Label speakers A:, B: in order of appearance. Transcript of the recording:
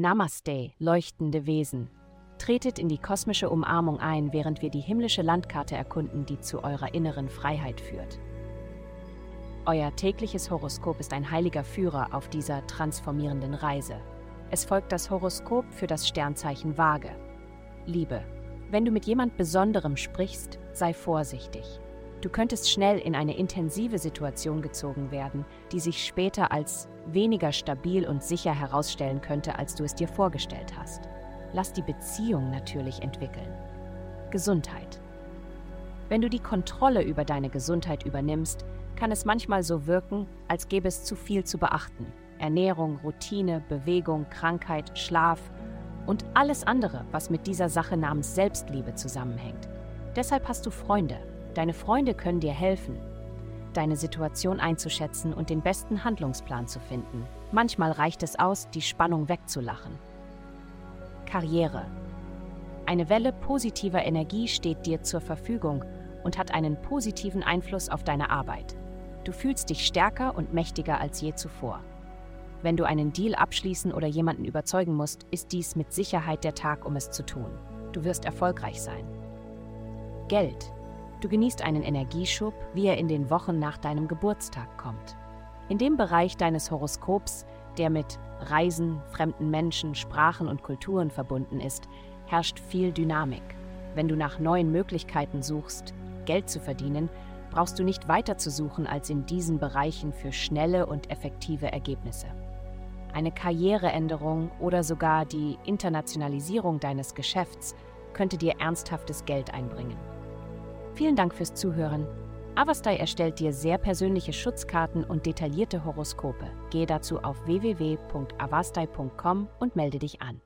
A: Namaste, leuchtende Wesen. Tretet in die kosmische Umarmung ein, während wir die himmlische Landkarte erkunden, die zu eurer inneren Freiheit führt. Euer tägliches Horoskop ist ein heiliger Führer auf dieser transformierenden Reise. Es folgt das Horoskop für das Sternzeichen Waage. Liebe. Wenn du mit jemand Besonderem sprichst, sei vorsichtig. Du könntest schnell in eine intensive Situation gezogen werden, die sich später als weniger stabil und sicher herausstellen könnte, als du es dir vorgestellt hast. Lass die Beziehung natürlich entwickeln. Gesundheit. Wenn du die Kontrolle über deine Gesundheit übernimmst, kann es manchmal so wirken, als gäbe es zu viel zu beachten. Ernährung, Routine, Bewegung, Krankheit, Schlaf und alles andere, was mit dieser Sache namens Selbstliebe zusammenhängt. Deshalb hast du Freunde. Deine Freunde können dir helfen, deine Situation einzuschätzen und den besten Handlungsplan zu finden. Manchmal reicht es aus, die Spannung wegzulachen. Karriere. Eine Welle positiver Energie steht dir zur Verfügung und hat einen positiven Einfluss auf deine Arbeit. Du fühlst dich stärker und mächtiger als je zuvor. Wenn du einen Deal abschließen oder jemanden überzeugen musst, ist dies mit Sicherheit der Tag, um es zu tun. Du wirst erfolgreich sein. Geld. Du genießt einen Energieschub, wie er in den Wochen nach deinem Geburtstag kommt. In dem Bereich deines Horoskops, der mit Reisen, fremden Menschen, Sprachen und Kulturen verbunden ist, herrscht viel Dynamik. Wenn du nach neuen Möglichkeiten suchst, Geld zu verdienen, brauchst du nicht weiter zu suchen als in diesen Bereichen für schnelle und effektive Ergebnisse eine Karriereänderung oder sogar die Internationalisierung deines Geschäfts könnte dir ernsthaftes Geld einbringen. Vielen Dank fürs Zuhören. Avastai erstellt dir sehr persönliche Schutzkarten und detaillierte Horoskope. Gehe dazu auf www.avastai.com und melde dich an.